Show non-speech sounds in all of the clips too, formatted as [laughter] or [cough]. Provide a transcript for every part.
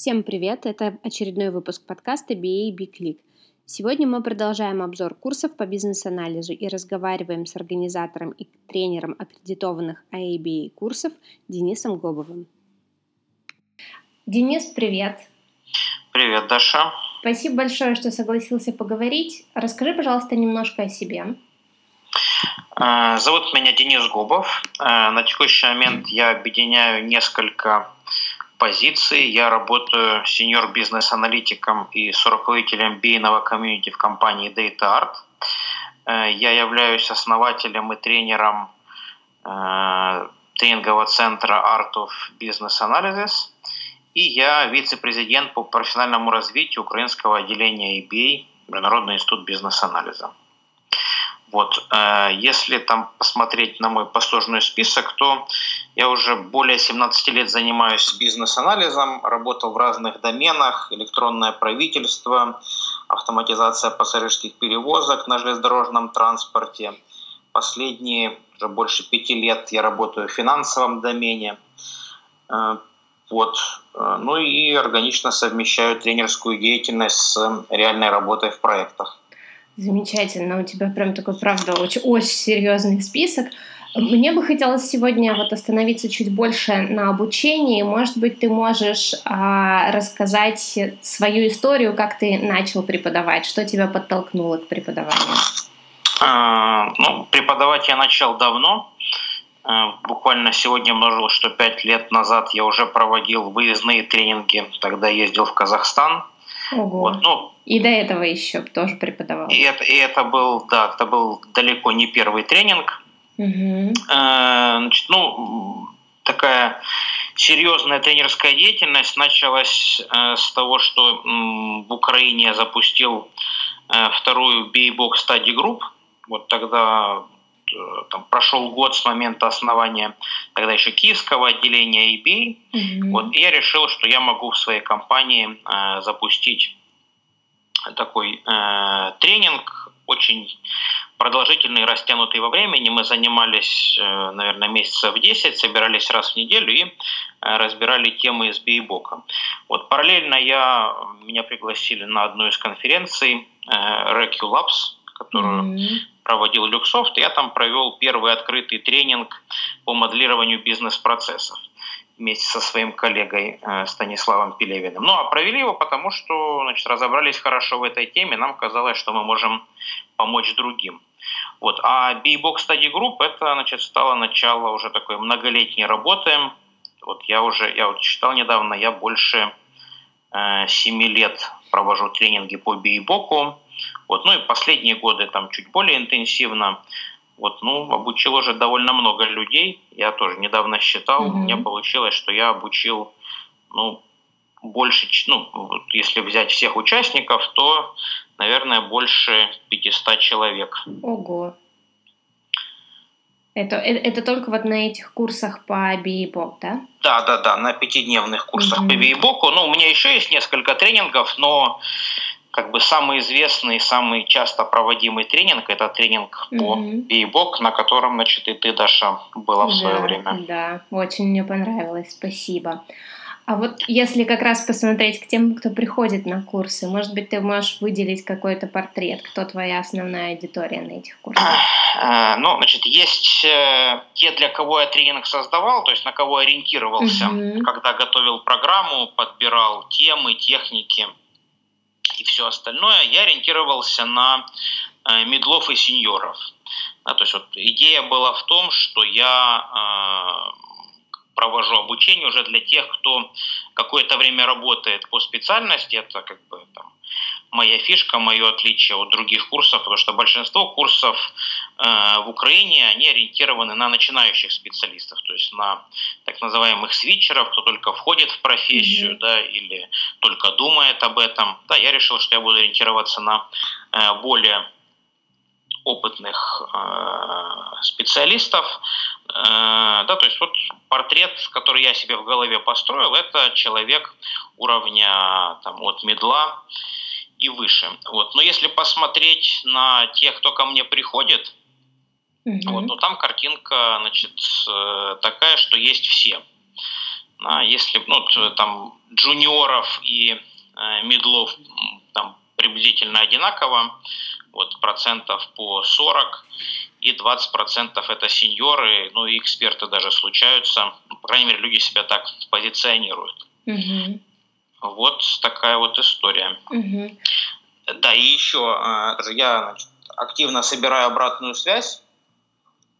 Всем привет! Это очередной выпуск подкаста BA Big. Сегодня мы продолжаем обзор курсов по бизнес-анализу и разговариваем с организатором и тренером аккредитованных IABA курсов Денисом Гобовым. Денис, привет! Привет, Даша! Спасибо большое, что согласился поговорить. Расскажи, пожалуйста, немножко о себе. Э, зовут меня Денис Губов. Э, на текущий момент я объединяю несколько позиций. Я работаю сеньор бизнес-аналитиком и руководителем бейного комьюнити в компании Data Art. Э, я являюсь основателем и тренером тренингового центра Art of Business Analysis. И я вице-президент по профессиональному развитию украинского отделения EBA, Международный институт бизнес-анализа. Вот, э, если там посмотреть на мой послужной список, то я уже более 17 лет занимаюсь бизнес-анализом, работал в разных доменах, электронное правительство, автоматизация пассажирских перевозок на железнодорожном транспорте. Последние уже больше пяти лет я работаю в финансовом домене. Э, вот. Э, ну и органично совмещаю тренерскую деятельность с реальной работой в проектах. Замечательно, у тебя прям такой, правда, очень, очень серьезный список. Мне бы хотелось сегодня вот остановиться чуть больше на обучении. Может быть, ты можешь а, рассказать свою историю, как ты начал преподавать, что тебя подтолкнуло к преподаванию? А, ну, преподавать я начал давно. А, буквально сегодня множил, что пять лет назад я уже проводил выездные тренинги, тогда ездил в Казахстан. Ого. Вот, ну, и до этого еще тоже преподавал. И это, и это был, да, это был далеко не первый тренинг. Угу. значит, ну, такая серьезная тренерская деятельность началась э, с того, что в Украине я запустил э, вторую B-Box Study Group. Вот тогда там, прошел год с момента основания тогда еще киевского отделения eBay. Mm-hmm. Вот, и я решил, что я могу в своей компании э, запустить такой э, тренинг, очень продолжительный, растянутый во времени. Мы занимались, э, наверное, месяцев 10, собирались раз в неделю и э, разбирали темы из бейбока. Вот параллельно я, меня пригласили на одну из конференций э, Recu Labs, которую mm-hmm. проводил Люксофт. Я там провел первый открытый тренинг по моделированию бизнес-процессов вместе со своим коллегой Станиславом Пелевиным. Ну, а провели его потому, что значит, разобрались хорошо в этой теме, нам казалось, что мы можем помочь другим. Вот. А B-Box Study Group это значит, стало начало уже такой многолетней работы. Вот я уже, я вот читал недавно, я больше э, 7 лет провожу тренинги по B-Box. Вот. Ну и последние годы там чуть более интенсивно. Вот, ну, обучил уже довольно много людей. Я тоже недавно считал, угу. у меня получилось, что я обучил, ну, больше, ну, если взять всех участников, то, наверное, больше 500 человек. Ого. Это, это, это только вот на этих курсах по BIBOK, да? Да, да, да, на пятидневных курсах mm по BIBOK. Ну, у меня еще есть несколько тренингов, но как бы самый известный, самый часто проводимый тренинг – это тренинг по mm-hmm. бейбок, на котором, значит, и ты, Даша, была в свое время. Да, очень мне понравилось, спасибо. А вот если как раз посмотреть к тем, кто приходит на курсы, может быть, ты можешь выделить какой-то портрет, кто твоя основная аудитория на этих курсах? Э, ну, значит, есть э, те, для кого я тренинг создавал, то есть на кого ориентировался, mm-hmm. когда готовил программу, подбирал темы, техники – и все остальное, я ориентировался на э, медлов и сеньоров. Да, то есть вот идея была в том, что я э, провожу обучение уже для тех, кто какое-то время работает по специальности. Это как бы там, моя фишка, мое отличие от других курсов, потому что большинство курсов э, в Украине, они ориентированы на начинающих специалистов, то есть на так называемых свитчеров, кто только входит в профессию, mm-hmm. да, или только думает об этом. Да, я решил, что я буду ориентироваться на э, более опытных э, специалистов. Э, да, то есть вот портрет, который я себе в голове построил, это человек уровня там, от медла и выше. Вот. Но если посмотреть на тех, кто ко мне приходит, mm-hmm. вот, ну, там картинка значит, э, такая, что есть все. А если ну, там джуниоров и э, медлов там приблизительно одинаково, вот процентов по 40, и 20 процентов это сеньоры, ну и эксперты даже случаются, ну, по крайней мере, люди себя так позиционируют. Угу. Вот такая вот история. Угу. Да, и еще э, я значит, активно собираю обратную связь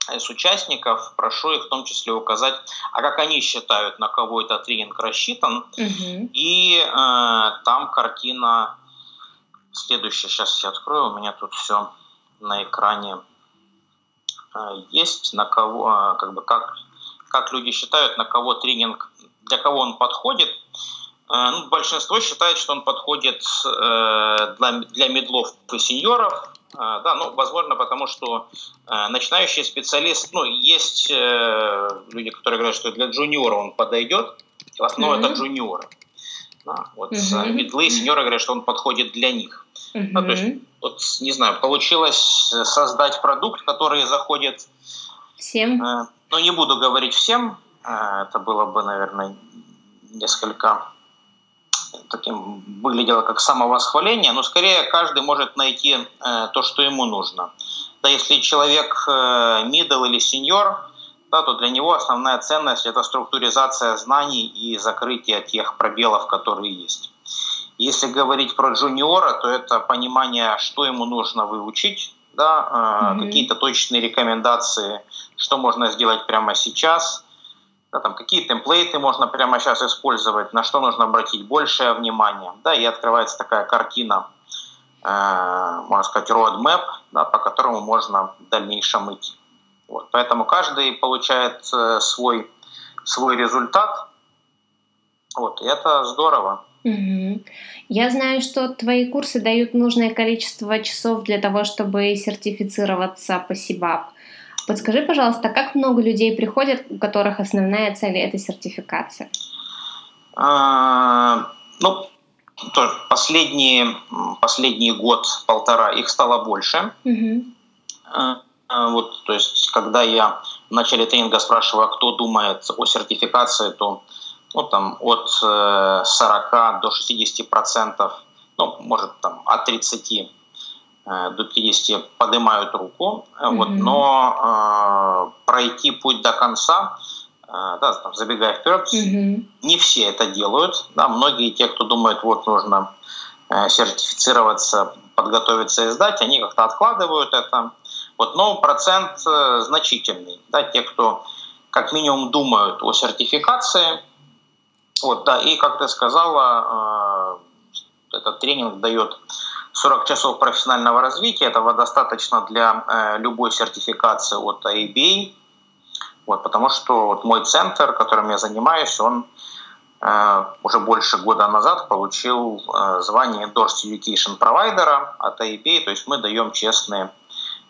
с участников, прошу их в том числе указать, а как они считают, на кого этот тренинг рассчитан. Угу. И э, там картина следующая. Сейчас я открою, у меня тут все на экране есть, на кого, э, как бы как, как люди считают, на кого тренинг, для кого он подходит. Э, ну, большинство считает, что он подходит э, для, для медлов и сеньоров, да, ну, возможно, потому что э, начинающий специалист, ну, есть э, люди, которые говорят, что для джуниора он подойдет, в основном mm-hmm. это джуниоры. Да, вот mm-hmm. медлы и сеньоры говорят, что он подходит для них. Mm-hmm. Ну, то есть, вот, не знаю, получилось создать продукт, который заходит... Всем? Э, ну, не буду говорить всем, э, это было бы, наверное, несколько таким выглядело как самовосхваление, но скорее каждый может найти э, то, что ему нужно. Да, если человек э, middle или сеньор, да, то для него основная ценность – это структуризация знаний и закрытие тех пробелов, которые есть. Если говорить про джуниора, то это понимание, что ему нужно выучить, да, mm-hmm. какие-то точные рекомендации, что можно сделать прямо сейчас – да, там, какие темплейты можно прямо сейчас использовать, на что нужно обратить большее внимание. Да, и открывается такая картина, э, можно сказать, roadmap, да, по которому можно в дальнейшем идти. Вот, поэтому каждый получает э, свой, свой результат. Вот, и это здорово. Угу. Я знаю, что твои курсы дают нужное количество часов для того, чтобы сертифицироваться по СИБАП. Подскажи, пожалуйста, как много людей приходят, у которых основная цель это сертификация? А, ну, тоже последний, последний год-полтора их стало больше. Угу. Вот, то есть, когда я в начале тренинга спрашиваю, а кто думает о сертификации, то ну, там, от 40 э, до 60 процентов, ну, может, там, от 30 Э, до 50 поднимают руку, mm-hmm. вот, но э, пройти путь до конца, э, да, там, забегая вперед, mm-hmm. не все это делают. Да, многие те, кто думает, вот нужно э, сертифицироваться, подготовиться и сдать, они как-то откладывают это. Вот, но процент э, значительный. Да, те, кто как минимум думают о сертификации. Вот, да, и как ты сказала, э, этот тренинг дает 40 часов профессионального развития. Этого достаточно для э, любой сертификации от ABA. Вот, потому что вот мой центр, которым я занимаюсь, он э, уже больше года назад получил э, звание Endorse Education Provider от ABA, то есть мы даем честные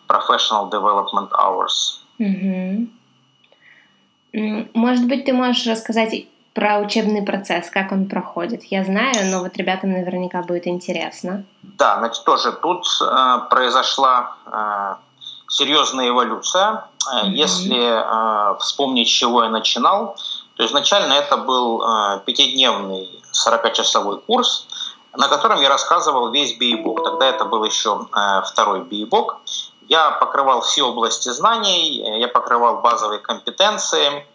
Professional Development Hours. Угу. Может быть, ты можешь рассказать про учебный процесс, как он проходит. Я знаю, но вот ребятам наверняка будет интересно. Да, значит, тоже тут э, произошла э, серьезная эволюция. Mm-hmm. Если э, вспомнить, с чего я начинал, то изначально это был э, пятидневный 40-часовой курс, на котором я рассказывал весь бейбок. Тогда это был еще э, второй бейбок. Я покрывал все области знаний, я покрывал базовые компетенции,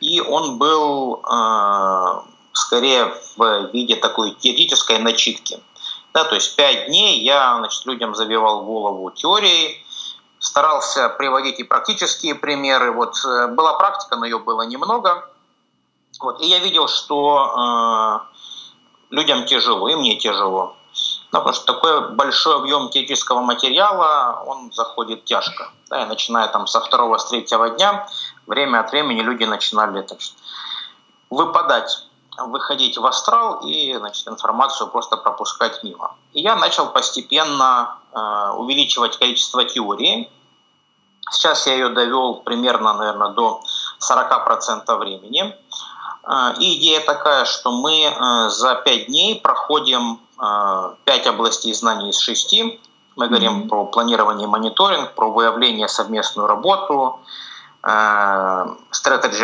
и он был э, скорее в виде такой теоретической начитки. Да, то есть пять дней я значит, людям забивал голову теорией, старался приводить и практические примеры. Вот э, была практика, но ее было немного. Вот, и я видел, что э, людям тяжело, и мне тяжело. Ну, потому что такой большой объем теоретического материала, он заходит тяжко. Да, и начиная там со второго, с третьего дня, время от времени люди начинали так, выпадать выходить в астрал и значит, информацию просто пропускать мимо. И я начал постепенно э, увеличивать количество теории. Сейчас я ее довел примерно, наверное, до 40% времени. Э, и идея такая, что мы э, за 5 дней проходим а, пять областей знаний из шести. Мы говорим mm-hmm. про планирование и мониторинг, про выявление, совместную работу, strategy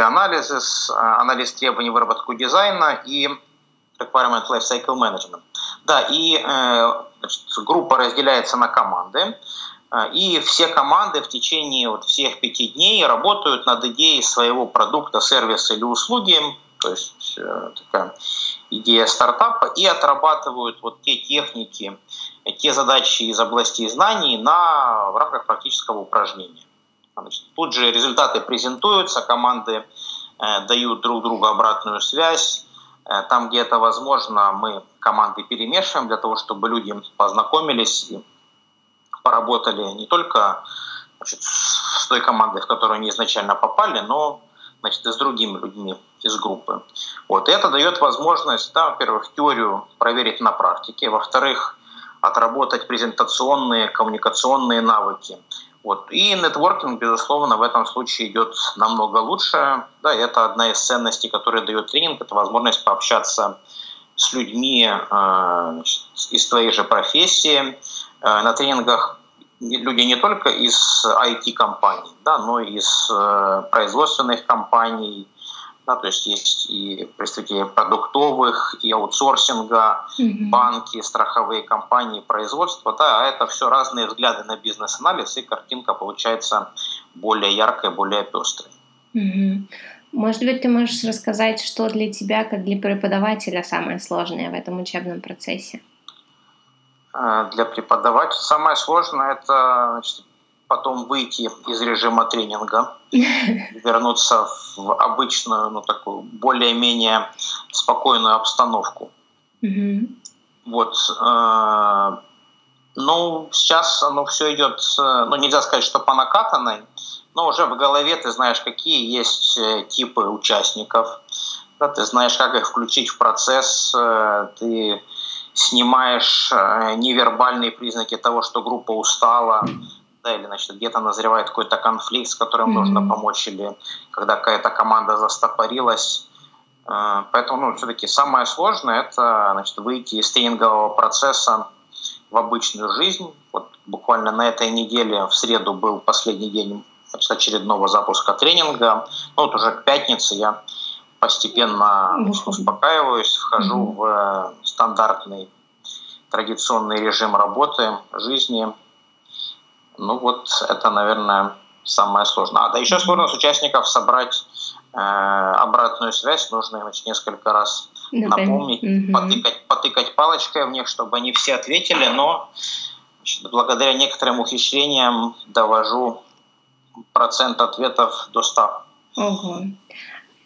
analysis, анализ требований выработку дизайна и requirement lifecycle management. Да, и значит, группа разделяется на команды. И все команды в течение вот всех пяти дней работают над идеей своего продукта, сервиса или услуги, то есть э, такая идея стартапа, и отрабатывают вот те техники, те задачи из области знаний на, в рамках практического упражнения. Значит, тут же результаты презентуются, команды э, дают друг другу обратную связь. Э, там, где это возможно, мы команды перемешиваем для того, чтобы люди познакомились и поработали не только значит, с той командой, в которую они изначально попали, но значит, и с другими людьми из группы. Вот. Это дает возможность, да, во-первых, теорию проверить на практике, во-вторых, отработать презентационные, коммуникационные навыки. Вот. И нетворкинг, безусловно, в этом случае идет намного лучше. Да, это одна из ценностей, которые дает тренинг, это возможность пообщаться с людьми э, из твоей же профессии. Э, на тренингах люди не только из IT-компаний, да, но и из э, производственных компаний, да, то есть есть и представители продуктовых, и аутсорсинга, mm-hmm. банки, страховые компании, производства, да, а это все разные взгляды на бизнес-анализ, и картинка получается более яркая, более пестрой. Mm-hmm. Может быть, ты можешь рассказать, что для тебя, как для преподавателя, самое сложное в этом учебном процессе? Э, для преподавателя. Самое сложное это значит, потом выйти из режима тренинга, [laughs] вернуться в обычную, ну такую более-менее спокойную обстановку. Вот. Э, ну, сейчас оно все идет, э, ну, нельзя сказать, что по накатанной, но уже в голове ты знаешь, какие есть типы участников, да, ты знаешь, как их включить в процесс, ты снимаешь э, невербальные признаки того, что группа устала, да, или значит, где-то назревает какой-то конфликт, с которым mm-hmm. нужно помочь, или когда какая-то команда застопорилась. Э, поэтому ну, все-таки самое сложное это значит, выйти из тренингового процесса в обычную жизнь. Вот буквально на этой неделе в среду был последний день значит, очередного запуска тренинга. Ну, вот уже к пятнице я постепенно успокаиваюсь, вхожу mm-hmm. в э, стандартный традиционный режим работы, жизни. Ну вот это, наверное, самое сложное. А да еще сложно с участников собрать э, обратную связь, нужно значит, несколько раз Например? напомнить, mm-hmm. потыкать, потыкать палочкой в них, чтобы они все ответили, но значит, благодаря некоторым ухищрениям довожу процент ответов до 100. Ого.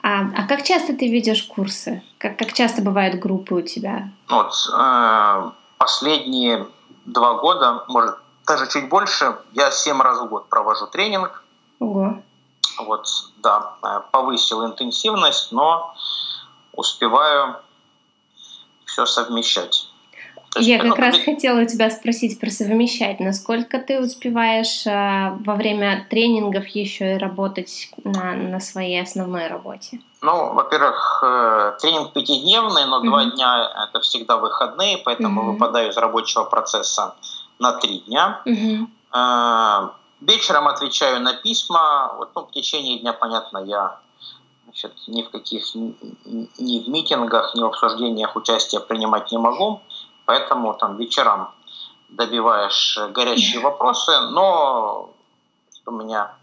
А, а как часто ты ведешь курсы? Как, как часто бывают группы у тебя? Вот, э, последние два года, может, даже чуть больше, я семь раз в год провожу тренинг. Ого. Вот, да, э, повысил интенсивность, но успеваю все совмещать. Я как раз хотела у тебя спросить про совмещать. Насколько ты успеваешь э, во время тренингов еще и работать на, на своей основной работе? Ну, во-первых, э, тренинг пятидневный, но mm-hmm. два дня это всегда выходные, поэтому mm-hmm. выпадаю из рабочего процесса на три дня. Э, вечером отвечаю на письма. Вот, ну, в течение дня, понятно, я значит, ни в каких ни, в митингах, ни в обсуждениях участия принимать не могу. Поэтому там вечером добиваешь горячие [laughs] вопросы, но у меня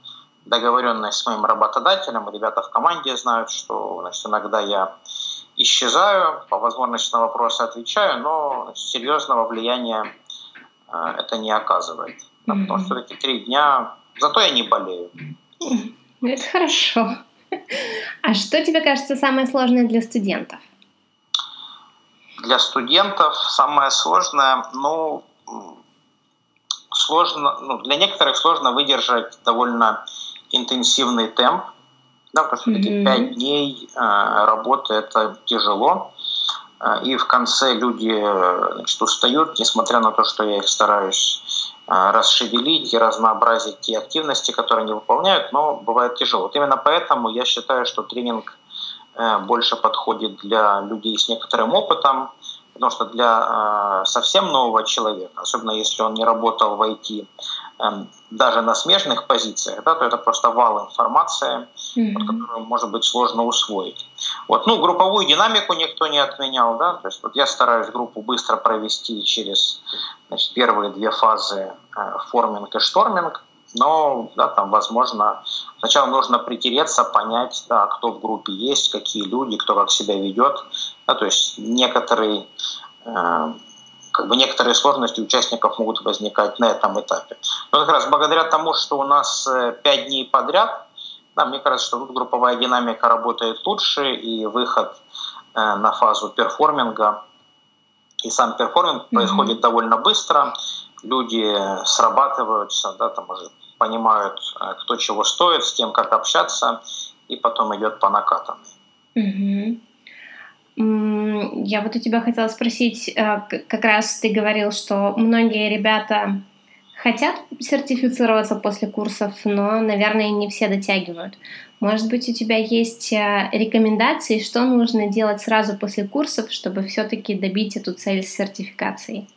договоренность с моим работодателем, ребята в команде знают, что значит, иногда я исчезаю, по возможности на вопросы отвечаю, но серьезного влияния это не оказывает. Да, потому что все-таки три дня, зато я не болею. Это хорошо. А что тебе кажется самое сложное для студентов? Для студентов самое сложное, ну, сложно, ну, для некоторых сложно выдержать довольно интенсивный темп, да, потому что mm-hmm. 5 дней э, работы это тяжело. Э, и в конце люди значит, устают, несмотря на то, что я их стараюсь э, расшевелить и разнообразить те активности, которые они выполняют, но бывает тяжело. Вот именно поэтому я считаю, что тренинг Э, больше подходит для людей с некоторым опытом, потому что для э, совсем нового человека, особенно если он не работал в IT даже на смежных позициях, да, то это просто вал информации, mm-hmm. вот, которую, может быть, сложно усвоить. Вот. Ну, групповую динамику никто не отменял, да, то есть вот я стараюсь группу быстро провести через значит, первые две фазы э, форминг и шторминг, но да, там, возможно, сначала нужно притереться, понять, да, кто в группе есть, какие люди, кто как себя ведет. Да, то есть некоторые, э, как бы некоторые сложности участников могут возникать на этом этапе. Но как раз благодаря тому, что у нас э, пять дней подряд, да, мне кажется, что тут групповая динамика работает лучше, и выход э, на фазу performing а и сам performing mm-hmm. происходит довольно быстро. Люди срабатываются, да, там уже понимают, э, кто чего стоит, с кем как общаться, и потом идет по накатанной. Угу. Я вот у тебя хотела спросить, э, как раз ты говорил, что многие ребята хотят сертифицироваться после курсов, но, наверное, не все дотягивают. Может быть, у тебя есть э, рекомендации, что нужно делать сразу после курсов, чтобы все-таки добить эту цель с сертификацией?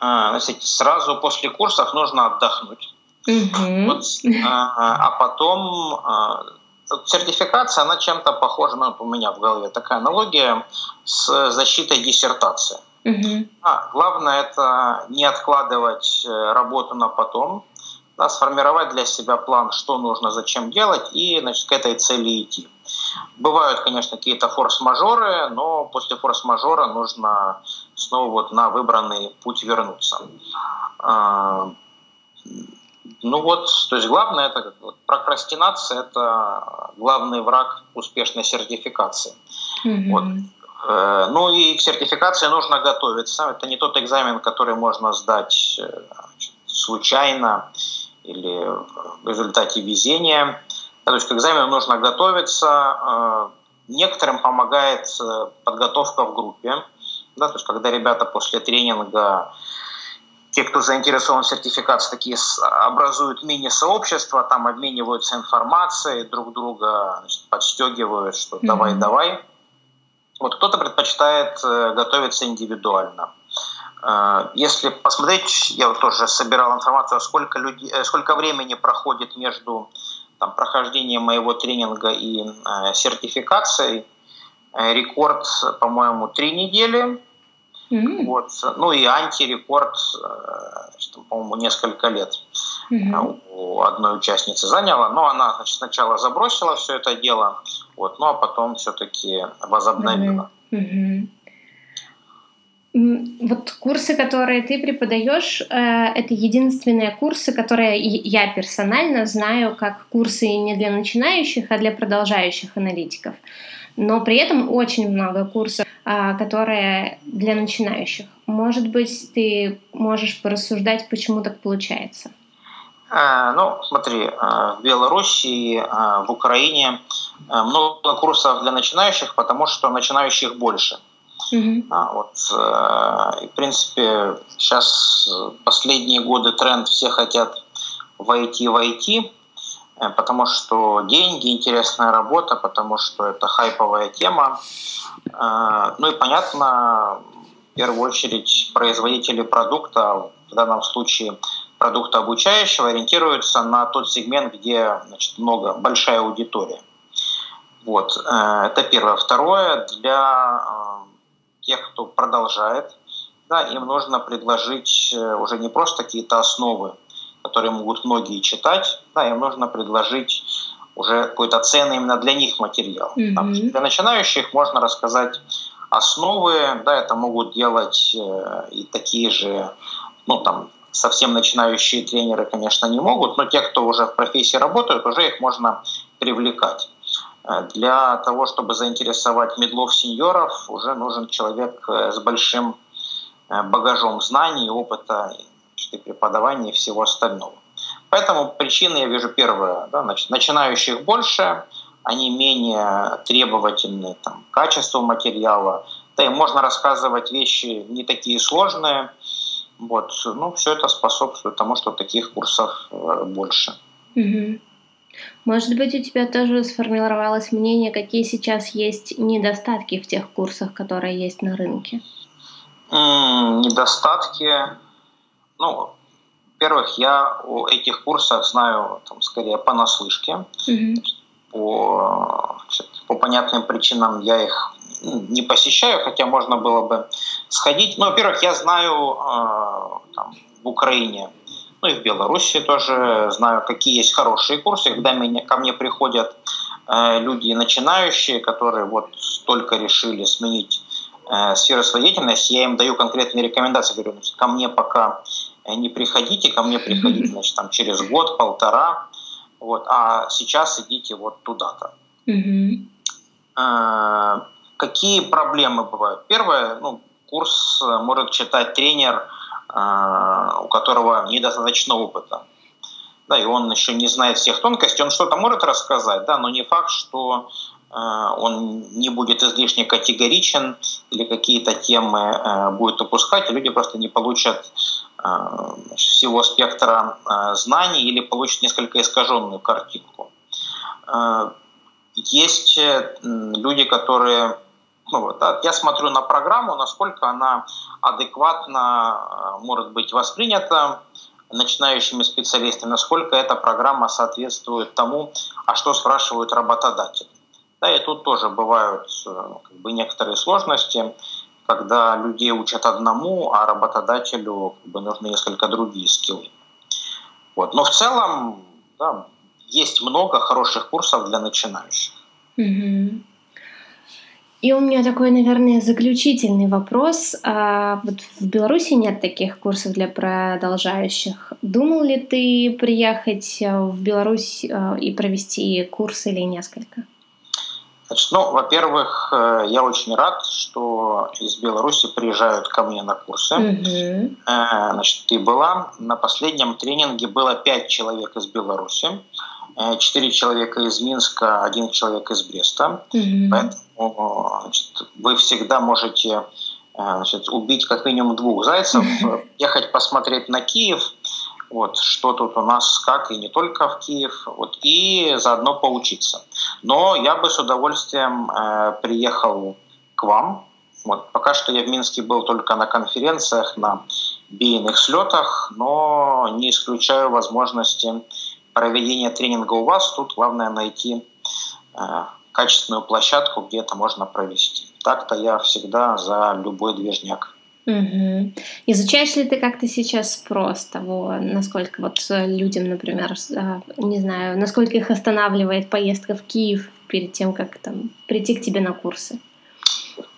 А, сразу после курсов нужно отдохнуть. Угу. Вот, а, а потом а, сертификация, она чем-то похожа, ну, у меня в голове такая аналогия с защитой диссертации. Угу. А, главное это не откладывать э, работу на потом, да, сформировать для себя план, что нужно, зачем делать, и значит, к этой цели идти. Бывают, конечно, какие-то форс-мажоры, но после форс-мажора нужно снова вот на выбранный путь вернуться. Ну вот, то есть главное это вот, прокрастинация это главный враг успешной сертификации. Mm-hmm. Вот. Э, ну и к сертификации нужно готовиться. Это не тот экзамен, который можно сдать э, случайно или в результате везения. То есть к экзамену нужно готовиться. Э, некоторым помогает подготовка в группе. Да, то есть когда ребята после тренинга те, кто заинтересован в сертификации, такие образуют мини-сообщества, там обмениваются информацией, друг друга значит, подстегивают, что давай, mm-hmm. давай. Вот кто-то предпочитает э, готовиться индивидуально. Э, если посмотреть, я вот тоже собирал информацию, сколько, людей, э, сколько времени проходит между там, прохождением моего тренинга и сертификацией. Рекорд, по-моему, три недели. Mm-hmm. Вот. Ну и антирекорд, э, по-моему, несколько лет mm-hmm. у одной участницы заняла. Но она значит, сначала забросила все это дело, вот, ну а потом все-таки возобновила. Mm-hmm. Вот курсы, которые ты преподаешь, э, это единственные курсы, которые я персонально знаю как курсы не для начинающих, а для продолжающих аналитиков. Но при этом очень много курсов а, которые для начинающих. Может быть, ты можешь порассуждать, почему так получается? А, ну, смотри, а, в Белоруссии, в Украине много курсов для начинающих, потому что начинающих больше. Угу. Вот, и, в принципе, сейчас последние годы тренд все хотят войти в IT, Э, потому что деньги, интересная работа, потому что это хайповая тема. Э, ну и понятно, в первую очередь производители продукта, в данном случае продукта обучающего, ориентируются на тот сегмент, где значит, много, большая аудитория. Вот, э, это первое. Второе, для тех, кто продолжает, да, им нужно предложить уже не просто какие-то основы, которые могут многие читать, да, им нужно предложить уже какой-то ценный именно для них материал. Mm-hmm. для начинающих можно рассказать основы, да, это могут делать э, и такие же, ну там совсем начинающие тренеры, конечно, не могут, но те, кто уже в профессии работают, уже их можно привлекать. Э, для того, чтобы заинтересовать медлов сеньоров, уже нужен человек э, с большим багажом знаний, опыта преподавания и всего остального. Поэтому причины я вижу первое, да, значит, начинающих больше, они менее требовательны там, к качеству материала, да и можно рассказывать вещи не такие сложные. Вот. Ну, все это способствует тому, что таких курсов э, больше. Угу. Может быть, у тебя тоже сформировалось мнение, какие сейчас есть недостатки в тех курсах, которые есть на рынке? М-м, недостатки ну, во-первых, я о этих курсах знаю там, скорее понаслышке. Mm-hmm. По, по понятным причинам я их не посещаю, хотя можно было бы сходить. Ну, во-первых, я знаю э, там, в Украине, ну и в Беларуси тоже знаю, какие есть хорошие курсы, когда меня, ко мне приходят э, люди начинающие, которые вот только решили сменить э, сферу своей деятельности, я им даю конкретные рекомендации, говорю, значит, ко мне пока не приходите, ко мне приходите, [laughs] значит, там через год, полтора, вот, а сейчас идите вот туда-то. Mm-hmm. Какие проблемы бывают? Первое, ну, курс э, может читать тренер, э, у которого недостаточно опыта. Да, и он еще не знает всех тонкостей, он что-то может рассказать, да, но не факт, что э, он не будет излишне категоричен или какие-то темы будет упускать, и люди просто не получат всего спектра знаний или получат несколько искаженную картинку. Есть люди, которые ну, вот, я смотрю на программу, насколько она адекватно э, может быть воспринята начинающими специалистами, насколько эта программа соответствует тому, а что спрашивают работодатели. Да, и тут тоже бывают э, как бы, некоторые сложности, когда людей учат одному, а работодателю как бы, нужны несколько другие скиллы. Вот. Но в целом да, есть много хороших курсов для начинающих. Mm-hmm. И у меня такой, наверное, заключительный вопрос. А вот в Беларуси нет таких курсов для продолжающих. Думал ли ты приехать в Беларусь э, и провести курс или несколько? Значит, ну, во-первых, э, я очень рад, что из Беларуси приезжают ко мне на курсы. Угу. Значит, ты была на последнем тренинге было пять человек из Беларуси. Э, четыре человека из Минска, один человек из Бреста. Mm-hmm. Поэтому значит, вы всегда можете значит, убить как минимум двух зайцев, [laughs] ехать посмотреть на Киев, вот, что тут у нас, как, и не только в Киев, вот, и заодно поучиться. Но я бы с удовольствием э, приехал к вам. Вот, пока что я в Минске был только на конференциях, на бийных слетах, но не исключаю возможности проведения тренинга у вас, тут главное найти э, качественную площадку, где это можно провести. Так-то я всегда за любой движняк. Угу. Изучаешь ли ты как-то сейчас спрос того, насколько вот людям, например, э, не знаю, насколько их останавливает поездка в Киев перед тем, как там прийти к тебе на курсы?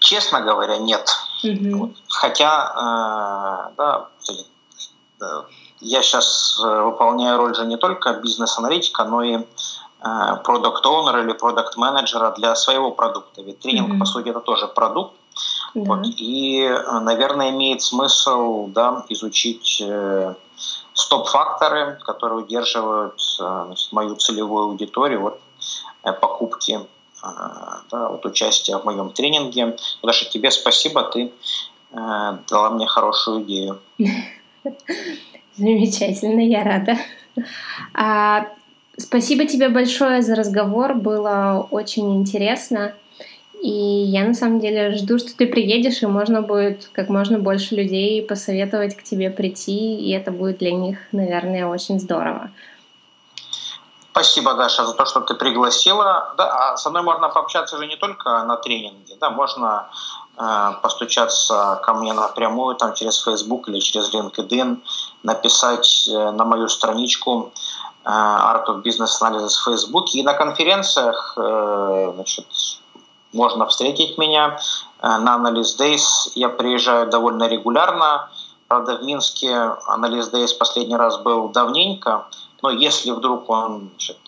Честно говоря, нет. Угу. Хотя, э, да, я сейчас э, выполняю роль же не только бизнес-аналитика, но и продукт-оунера или продукт-менеджера для своего продукта. Ведь тренинг, mm-hmm. по сути, это тоже продукт. Да. Вот, и, э, наверное, имеет смысл да, изучить э, стоп-факторы, которые удерживают значит, мою целевую аудиторию от покупки, да, от участия в моем тренинге. Даша, тебе спасибо, ты дала мне хорошую идею. [laughs] Замечательно, я рада. А, спасибо тебе большое за разговор, было очень интересно. И я на самом деле жду, что ты приедешь, и можно будет как можно больше людей посоветовать к тебе прийти, и это будет для них, наверное, очень здорово. Спасибо, Даша, за то, что ты пригласила. Да, а со мной можно пообщаться же не только на тренинге, да, можно Э, постучаться ко мне напрямую там через Facebook или через LinkedIn, написать э, на мою страничку э, Art of Business Analysis в Facebook. И на конференциях значит, можно встретить меня. На Analyst Days я приезжаю довольно регулярно. Правда, в Минске Analyst Days последний раз был давненько, но если вдруг он значит,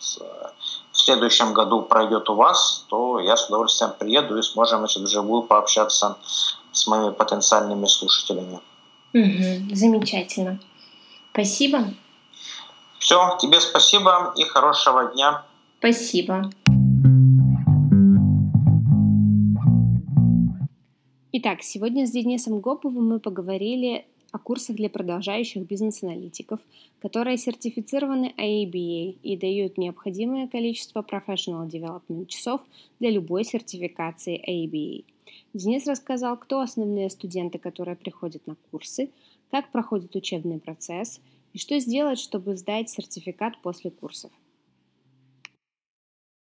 в следующем году пройдет у вас, то я с удовольствием приеду и сможем значит, вживую пообщаться с моими потенциальными слушателями. Угу, замечательно. Спасибо. Все, тебе спасибо и хорошего дня. Спасибо. Итак, сегодня с Денисом Гоповым мы поговорили о курсах для продолжающих бизнес-аналитиков, которые сертифицированы AABA и дают необходимое количество Professional Development часов для любой сертификации AABA. Денис рассказал, кто основные студенты, которые приходят на курсы, как проходит учебный процесс И что сделать, чтобы сдать сертификат после курсов?